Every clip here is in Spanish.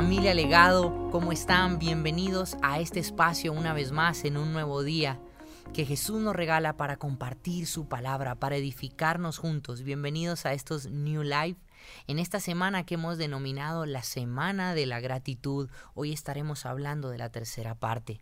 estado? ¿Cómo están? Bienvenidos a este espacio una vez más en un nuevo día que Jesús nos regala para compartir su palabra, para edificarnos juntos. Bienvenidos a estos New Life. En esta semana que hemos denominado la Semana de la Gratitud, hoy estaremos hablando de la tercera parte.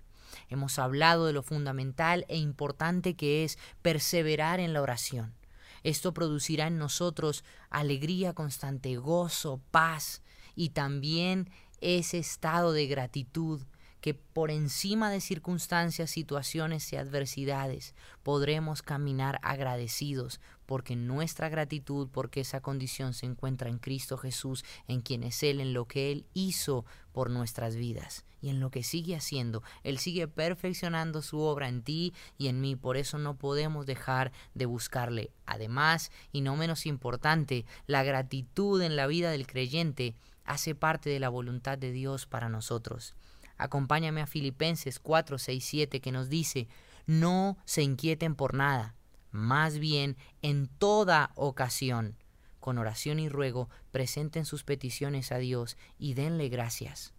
Hemos hablado de lo fundamental e importante que es perseverar en la oración. Esto producirá en nosotros alegría constante, gozo, paz y también ese estado de gratitud que por encima de circunstancias, situaciones y adversidades podremos caminar agradecidos porque nuestra gratitud, porque esa condición se encuentra en Cristo Jesús, en quien es Él, en lo que Él hizo por nuestras vidas y en lo que sigue haciendo. Él sigue perfeccionando su obra en ti y en mí, por eso no podemos dejar de buscarle. Además, y no menos importante, la gratitud en la vida del creyente hace parte de la voluntad de Dios para nosotros. Acompáñame a Filipenses 4, 6, 7 que nos dice, no se inquieten por nada, más bien en toda ocasión, con oración y ruego, presenten sus peticiones a Dios y denle gracias.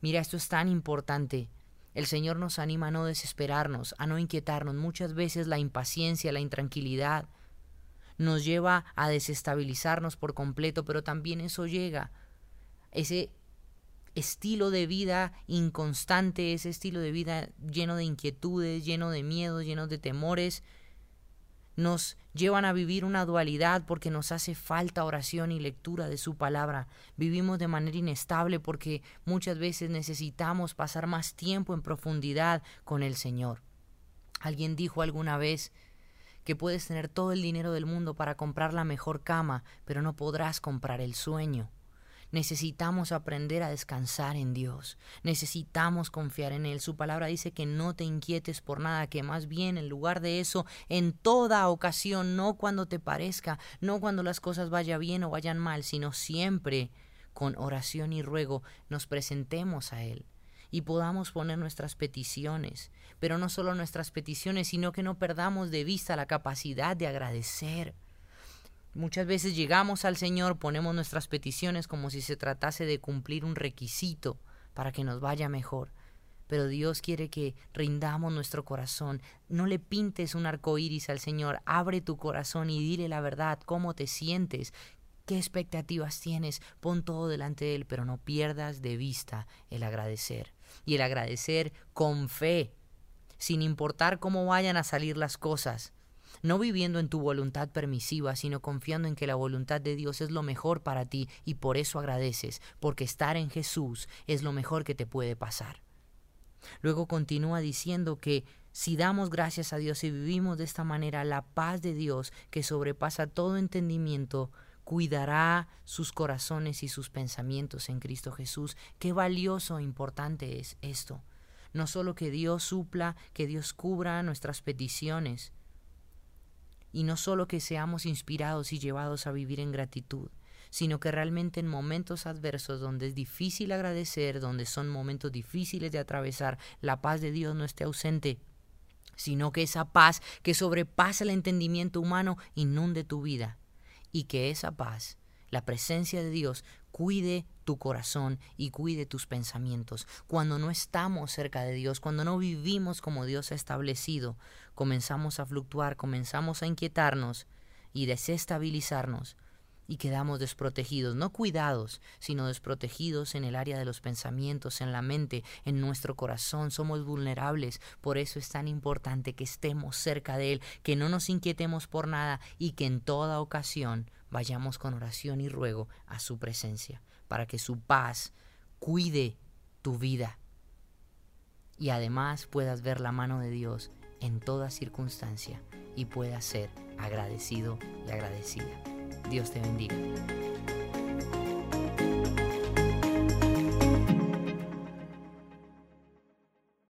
Mira, esto es tan importante. El Señor nos anima a no desesperarnos, a no inquietarnos. Muchas veces la impaciencia, la intranquilidad nos lleva a desestabilizarnos por completo, pero también eso llega ese estilo de vida inconstante, ese estilo de vida lleno de inquietudes, lleno de miedos, lleno de temores, nos llevan a vivir una dualidad porque nos hace falta oración y lectura de su palabra. Vivimos de manera inestable porque muchas veces necesitamos pasar más tiempo en profundidad con el Señor. Alguien dijo alguna vez que puedes tener todo el dinero del mundo para comprar la mejor cama, pero no podrás comprar el sueño. Necesitamos aprender a descansar en Dios. Necesitamos confiar en Él. Su palabra dice que no te inquietes por nada, que más bien en lugar de eso, en toda ocasión, no cuando te parezca, no cuando las cosas vayan bien o vayan mal, sino siempre con oración y ruego nos presentemos a Él y podamos poner nuestras peticiones, pero no solo nuestras peticiones, sino que no perdamos de vista la capacidad de agradecer Muchas veces llegamos al Señor, ponemos nuestras peticiones como si se tratase de cumplir un requisito para que nos vaya mejor. Pero Dios quiere que rindamos nuestro corazón. No le pintes un arco iris al Señor. Abre tu corazón y dile la verdad, cómo te sientes, qué expectativas tienes. Pon todo delante de Él, pero no pierdas de vista el agradecer. Y el agradecer con fe, sin importar cómo vayan a salir las cosas no viviendo en tu voluntad permisiva, sino confiando en que la voluntad de Dios es lo mejor para ti y por eso agradeces, porque estar en Jesús es lo mejor que te puede pasar. Luego continúa diciendo que si damos gracias a Dios y vivimos de esta manera, la paz de Dios, que sobrepasa todo entendimiento, cuidará sus corazones y sus pensamientos en Cristo Jesús. Qué valioso e importante es esto. No solo que Dios supla, que Dios cubra nuestras peticiones, y no solo que seamos inspirados y llevados a vivir en gratitud, sino que realmente en momentos adversos donde es difícil agradecer, donde son momentos difíciles de atravesar, la paz de Dios no esté ausente, sino que esa paz que sobrepasa el entendimiento humano inunde tu vida y que esa paz, la presencia de Dios, cuide tu corazón y cuide tus pensamientos. Cuando no estamos cerca de Dios, cuando no vivimos como Dios ha establecido, comenzamos a fluctuar, comenzamos a inquietarnos y desestabilizarnos y quedamos desprotegidos, no cuidados, sino desprotegidos en el área de los pensamientos, en la mente, en nuestro corazón. Somos vulnerables, por eso es tan importante que estemos cerca de Él, que no nos inquietemos por nada y que en toda ocasión vayamos con oración y ruego a su presencia, para que su paz cuide tu vida y además puedas ver la mano de Dios en toda circunstancia y puedas ser agradecido y agradecida. Dios te bendiga.